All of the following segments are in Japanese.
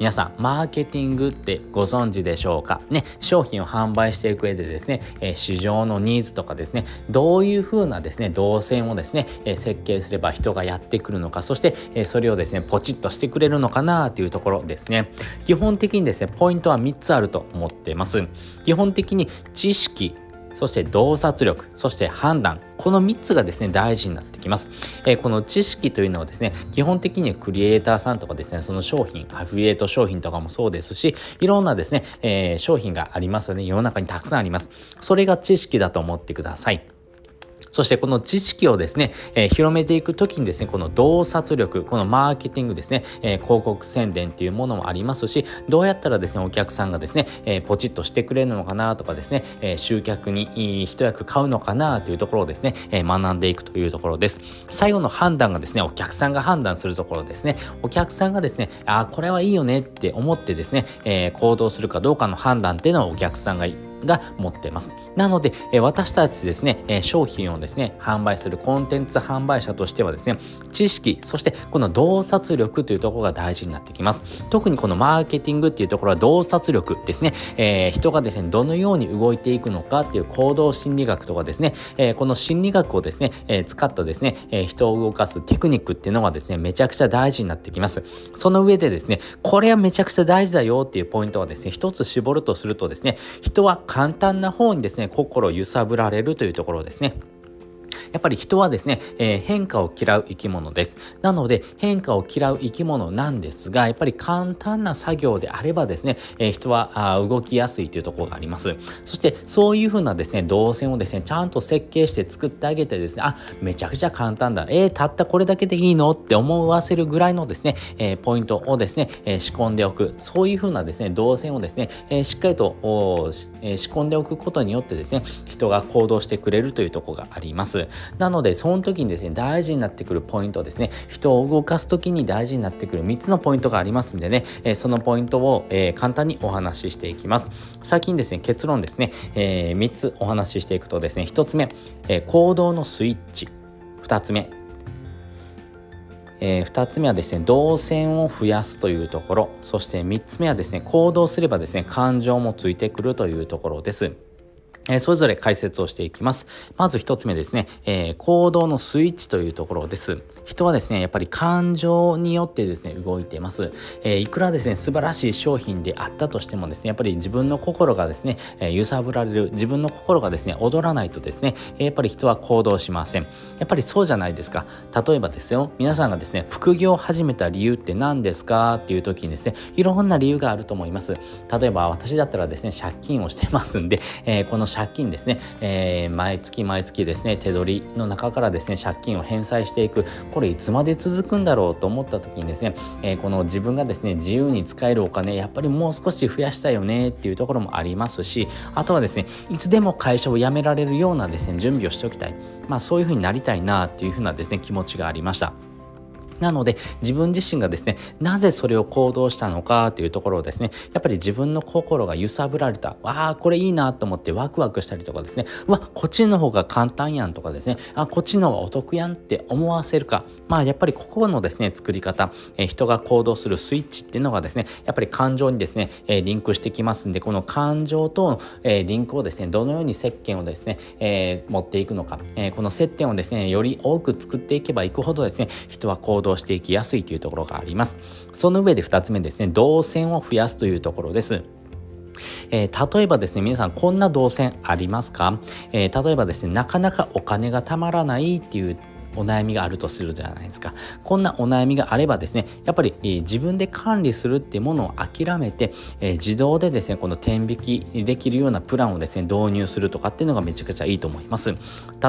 皆さん、マーケティングってご存知でしょうか？ね、商品を販売していく上でですね、え、市場のニーズとかですね、どういう風なですね、動線をですね、え、設計すれば人がやってくるのか、そして、え、それをですね、ポチッとしてくれるのかなというところですね。基本的にですね、ポイントは3つあると思っています。基本的に知識、そして洞察力、そして判断。この3つがですね、大事になってきます。え、この知識というのはですね、基本的にはクリエイターさんとかですね、その商品、アフィリエイト商品とかもそうですし、いろんなですね、え、商品がありますよね。世の中にたくさんあります。それが知識だと思ってください。そしてこの知識をですね、えー、広めていくときにですね、この洞察力、このマーケティングですね、えー、広告宣伝っていうものもありますし、どうやったらですね、お客さんがですね、えー、ポチッとしてくれるのかなとかですね、え集客に一役買うのかなというところをですね、え学んでいくというところです。最後の判断がですね、お客さんが判断するところですね、お客さんがですね、あ、これはいいよねって思ってですね、え行動するかどうかの判断っていうのはお客さんがが持ってます。なので、え私たちですね、え商品をですね、販売するコンテンツ販売者としてはですね、知識、そしてこの洞察力というところが大事になってきます。特にこのマーケティングっていうところは洞察力ですね、えー、人がですね、どのように動いていくのかっていう行動心理学とかですね、えー、この心理学をですね、えー、使ったですね、え人を動かすテクニックっていうのがですね、めちゃくちゃ大事になってきます。その上でですね、これはめちゃくちゃ大事だよっていうポイントはですね、一つ絞るとするとですね、人は簡単な方にですね、心を揺さぶられるというところですね。やっぱり人はですね、えー、変化を嫌う生き物です。なので、変化を嫌う生き物なんですが、やっぱり簡単な作業であればですね、えー、人はあ動きやすいというところがあります。そして、そういうふうなですね、動線をですね、ちゃんと設計して作ってあげてですね、あ、めちゃくちゃ簡単だ。えー、たったこれだけでいいの？って思わせるぐらいのですね、えー、ポイントをですね、えー、仕込んでおく。そういうふうなですね、動線をですね、えー、しっかりと、えー、仕込んでおくことによってですね、人が行動してくれるというところがあります。なので、その時にですね、大事になってくるポイントですね、人を動かす時に大事になってくる3つのポイントがありますんでね、えー、そのポイントを、えー、簡単にお話ししていきます。最近ですね、結論ですね、えー、3つお話ししていくとですね、1つ目、え行動のスイッチ。2つ目、えー、2つ目はですね動線を増やすというところそして3つ目はですね行動すればですね感情もついてくるというところです。えそれぞれ解説をしていきます。まず一つ目ですね、えー、行動のスイッチというところです。人はですね、やっぱり感情によってですね、動いています。えー、いくらですね、素晴らしい商品であったとしてもですね、やっぱり自分の心がですね、えー、揺さぶられる、自分の心がですね、踊らないとですね、やっぱり人は行動しません。やっぱりそうじゃないですか。例えばですよ、皆さんがですね、副業を始めた理由って何ですか？っていう時にですね、いろんな理由があると思います。例えば私だったらですね、借金をしてますんで、えこの借借金ですね、えー、毎月毎月ですね手取りの中からですね借金を返済していく。これいつまで続くんだろうと思った時にですね、えー、この自分がですね自由に使えるお金やっぱりもう少し増やしたいよねっていうところもありますしあとはですねいつでも会社を辞められるようなですね準備をしておきたい。まあそういうふうになりたいなっていうふうなですね気持ちがありました。なので自分自身がですねなぜそれを行動したのかというところをですねやっぱり自分の心が揺さぶられた。わあこれいいなと思ってワクワクしたりとかですね。うわこっちの方が簡単やんとかですね。あこっちの方がお得やんって思わせるか。まあやっぱりここのですね作り方、え人が行動するスイッチっていうのがですねやっぱり感情にですね、えリンクしてきますんでこの感情と、えリンクをですねどのように接点をですね、え持っていくのか、えこの接点をですねより多く作っていけばいくほどですね人は行動動していきやすいというところがあります。その上で2つ目ですね、動線を増やすというところです。えー、例えばですね、皆さんこんな動線ありますか、えー、例えばですね、なかなかお金がたまらないっていうお悩みがあるとするじゃないですか。こんなお悩みがあればですねやっぱり、自分で管理するっていうものを諦めて、え、自動でですねこの天引きできるようなプランをですね導入するとかっていうのがめちゃくちゃいいと思います。例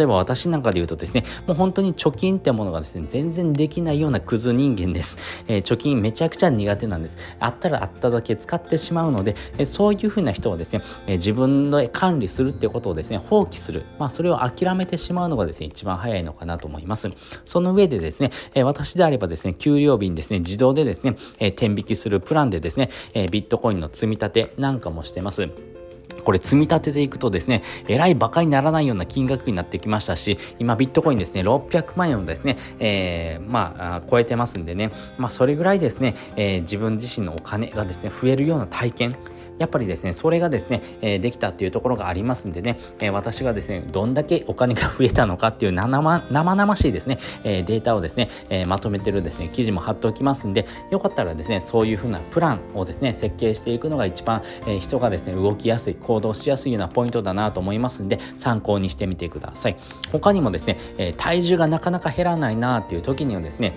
えば私なんかで言うとですねもう本当に貯金ってものがですね全然できないようなクズ人間です、え、貯金めちゃくちゃ苦手なんです。あったらあっただけ使ってしまうので、えそういうふうな人はですね、え自分で管理するってことをですね放棄する。まあそれを諦めてしまうのがですね一番早いのかなと思います。ます。その上でですね、え私であればですね給料日にですね自動でですね、え天引きするプランでですね、えビットコインの積み立てなんかもしてます。これ積み立てていくとですね、えらい馬鹿にならないような金額になってきましたし、今ビットコインですね、600万円をですね、えー、まあ、超えてますんでね、まあ、それぐらいですね、えー、自分自身のお金がですね、増えるような体験、やっぱりですね、それがですね、え、できたっていうところがありますんでね、え、私がですね、どんだけお金が増えたのかっていう生生々しいですね、え、データをですね、えまとめてるですね、記事も貼っておきますんで、よかったらですね、そういうふうなプランをですね、設計していくのが一番、え人がですね、動きやすい、行動しやすいようなポイントだなと思いますんで、参考にしてみてください。他にもですね、え体重がなかなか減らないなっていう時にはですね、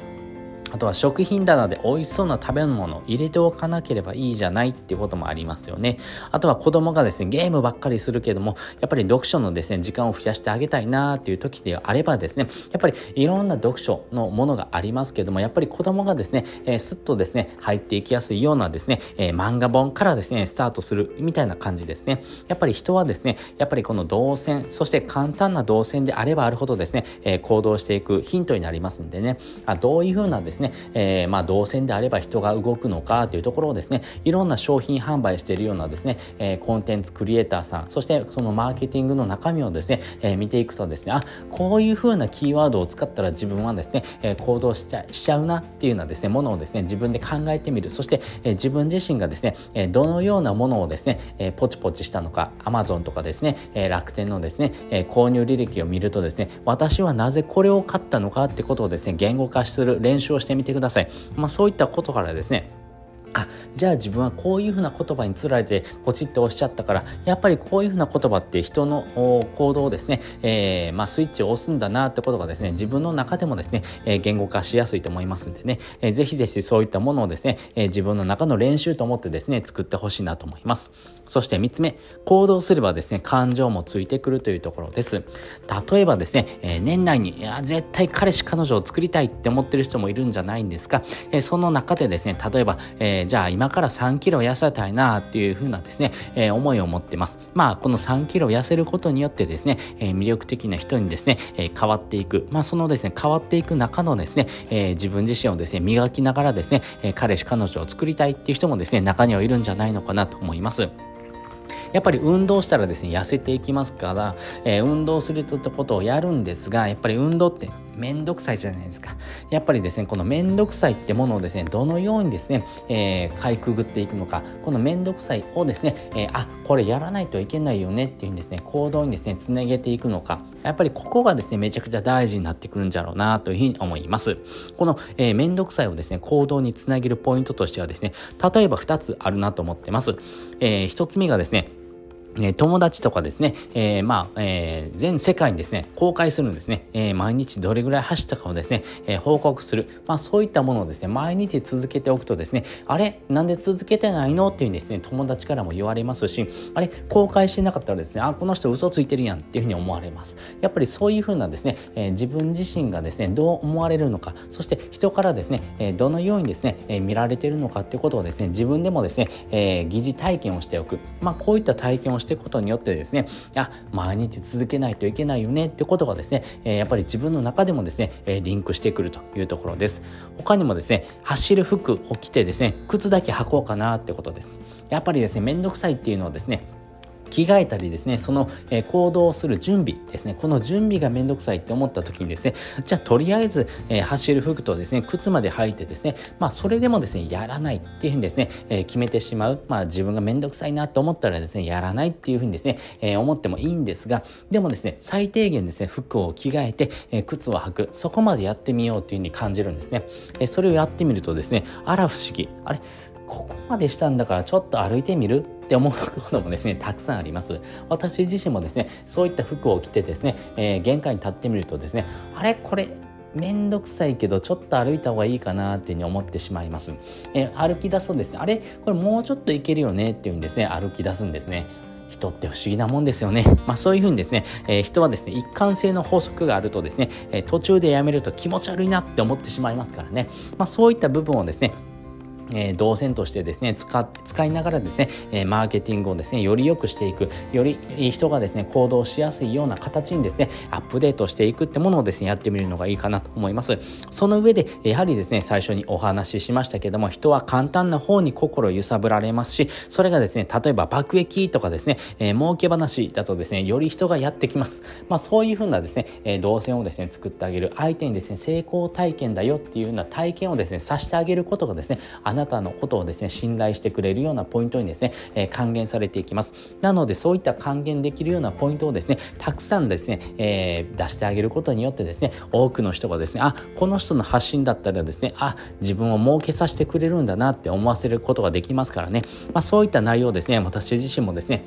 あとは食品棚で美味しそうな食べ物を入れておかなければいいじゃないっていうこともありますよね。あとは子供がですね、ゲームばっかりするけども、やっぱり読書のですね、時間を増やしてあげたいなーっていう時であればですね、やっぱりいろんな読書のものがありますけども、やっぱり子供がですね、えー、すっとですね、入っていきやすいようなですね、えー、漫画本からですね、スタートするみたいな感じですね。やっぱり人はですね、やっぱりこの動線、そして簡単な動線であればあるほどですね、えー、行動していくヒントになりますんでね、あどういうふうなですねですね、えーまあ、動線であれば人が動くのかというところをですねいろんな商品販売しているようなですね、えー、コンテンツクリエイターさんそしてそのマーケティングの中身をですね、えー、見ていくとですねあこういうふうなキーワードを使ったら自分はですね、えー、行動しちゃしちゃうなっていうようなですねものをですね自分で考えてみる。そして、えー、自分自身がですね、えー、どのようなものをですね、えー、ポチポチしたのか Amazon とかですね、えー、楽天のですね、えー、購入履歴を見るとですね私はなぜこれを買ったのかってことをですね言語化する練習をしててみてください、まあ、そういったことからですねあじゃあ自分はこういうふうな言葉につられてポチッと押しちゃったからやっぱりこういうふうな言葉って人の行動をですね、えー、まあ、スイッチを押すんだなってことがですね自分の中でもですね、え、言語化しやすいと思いますんでね、えー、ぜひぜひそういったものをですね、え自分の中の練習と思ってですね作ってほしいなと思います。そして3つ目行動すればですね感情もついてくるというところです。例えばですね、え年内にいや絶対彼氏彼女を作りたいって思ってる人もいるんじゃないんですか、えその中でですね例えば、えじゃあ今から3キロ痩せたいなっていう風なですね、えー、思いを持ってます。まあ、この3キロ痩せることによってですね、えー、魅力的な人にですね、えー、変わっていく。まあ、そのですね、変わっていく中のですね、え自分自身をですね、磨きながらですね、え彼氏彼女を作りたいっていう人もですね、中にはいるんじゃないのかなと思います。やっぱり運動したらですね、痩せていきますから、えー、運動するってことをやるんですが、やっぱり運動ってめんどくさいじゃないですか。やっぱりですね、このめんどくさいってものをですね、どのようにですね、えー、かいくぐっていくのか、このめんどくさいをですね、えー、あ、これやらないといけないよねっていうんですね、行動にですね、つなげていくのか、やっぱりここがですね、めちゃくちゃ大事になってくるんじゃろうなというふうに思います。この、えー、めんどくさいをですね、行動につなげるポイントとしてはですね、例えば2つあるなと思ってます。えー、1つ目がですね、え友達とかですね、えー、まあ、えー、全世界にですね、公開するんですね、えー、毎日どれぐらい走ったかをですね、え報告する。まあ、そういったものをですね、毎日続けておくとですね、あれなんで続けてないの？っていうですね、友達からも言われますし、あれ公開してなかったらですね、あ、この人嘘ついてるやんっていうふうに思われます。やっぱりそういうふうなですね、え自分自身がですね、どう思われるのか、そして人からですね、えどのようにですね、え見られてるのかっていうことをですね、自分でもですね、え疑似体験をしておく。まあ、こういった体験をしていくことによってですねあ毎日続けないといけないよねってことがですね、えー、やっぱり自分の中でもですね、えー、リンクしてくるというところです。他にもですね走る服を着てですね靴だけ履こうかなってことです。やっぱりですねめんどくさいっていうのはですね着替えたりですね、その、え行動する準備ですね、この準備がめんどくさいって思った時にですね、じゃあとりあえず、え走る服とですね、靴まで履いてですね、まあそれでもですね、やらないっていうふうにですね、え決めてしまう。まあ自分がめんどくさいなと思ったらですね、やらないっていうふうにですね、え思ってもいいんですが、でもですね、最低限ですね、服を着替えて、え靴を履く。そこまでやってみようというふうに感じるんですね。えそれをやってみるとですね、あら不思議。あれここまでしたんだからちょっと歩いてみるって思うこともですね、たくさんあります。私自身もですね、そういった服を着てですね、えー、玄関に立ってみるとですね、あれこれめんどくさいけどちょっと歩いた方がいいかなっていうふうに思ってしまいます。え歩き出すとですねあれこれもうちょっといけるよねっていうんですね歩き出すんですね。人って不思議なもんですよね。まあそういうふうにですね、えー、人はですね、一貫性の法則があるとですね、えー、途中でやめると気持ち悪いなって思ってしまいますからね。まあそういった部分をですね、えー、動線としてですね使使いながらですね、えー、マーケティングをですねより良くしていくより人がですね行動しやすいような形にですねアップデートしていくってものをですねやってみるのがいいかなと思います。その上でやはりですね最初にお話ししましたけども人は簡単な方に心揺さぶられますしそれがですね例えば爆撃とかですね、えー、儲け話だとですねより人がやってきます。まあそういうふうなですね、えー、動線をですね作ってあげる相手にですね成功体験だよっていうような体験をですねさせてあげることがですねあなたのことをですね信頼してくれるようなポイントにですね、えー、還元されていきます。なのでそういった還元できるようなポイントをですねたくさんですね、えー、出してあげることによってですね多くの人がですねあこの人の発信だったらですねあ自分を儲けさせてくれるんだなって思わせることができますからね、まあ、そういった内容ですね私自身もですね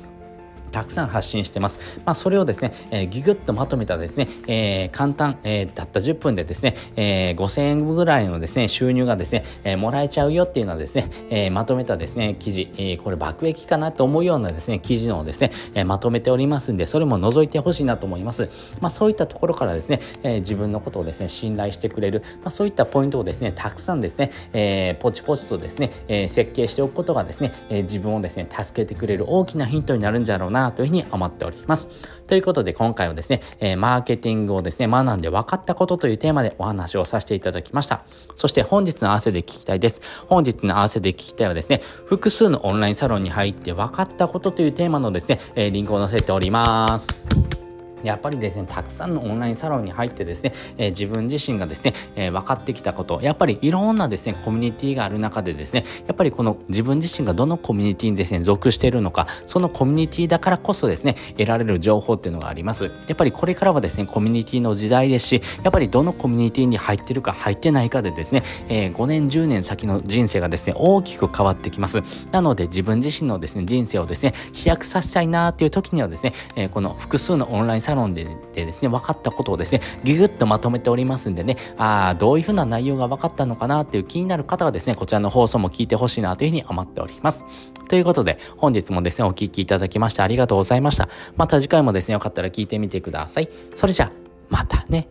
たくさん発信してます。まあ、それをですね、えー、ギュギュッとまとめたですね、えー、簡単、えー、たった10分でですね、えー、5000円ぐらいのですね、収入がですね、えー、もらえちゃうよっていうのはですね、えー、まとめたですね、記事、えー、これ爆撃かなと思うようなですね、記事のですね、えー、まとめておりますんで、それも覗いてほしいなと思います。まあ、そういったところからですね、えー、自分のことをですね、信頼してくれる、まあ、そういったポイントをですね、たくさんですね、えー、ポチポチとですね、えー、設計しておくことがですね、えー、自分をですね、助けてくれる大きなヒントになるんじゃろうななというふうに思ってっております。ということで今回はですね、えー、マーケティングをですね、学んで分かったことというテーマでお話をさせていただきました。そして本日の合わせで聞きたいです。本日の合わせで聞きたいはですね、複数のオンラインサロンに入って分かったことというテーマのですね、えー、リンクを載せております。やっぱりですね、たくさんのオンラインサロンに入ってですね、えー、自分自身がですね、えー、分かってきたこと、やっぱりいろんなですね、コミュニティがある中でですね、やっぱりこの自分自身がどのコミュニティにですね、属しているのか、そのコミュニティだからこそですね、得られる情報っていうのがあります。やっぱりこれからはですね、コミュニティの時代ですし、やっぱりどのコミュニティに入ってるか入ってないかでですね、えー、5年、10年先の人生がですね、大きく変わってきます。なので自分自身のですね、人生をですね、飛躍させたいなーっていう時にはですね、えー、この複数のオンラインサロンででですね、分かったことをですね、ギュギュッとまとめておりますんでね、ああ、どういうふうな内容が分かったのかなっていう気になる方はですね、こちらの放送も聞いてほしいなというふうに思っております。ということで、本日もですね、お聴きいただきましてありがとうございました。また次回もですね、よかったら聞いてみてください。それじゃあ、またね。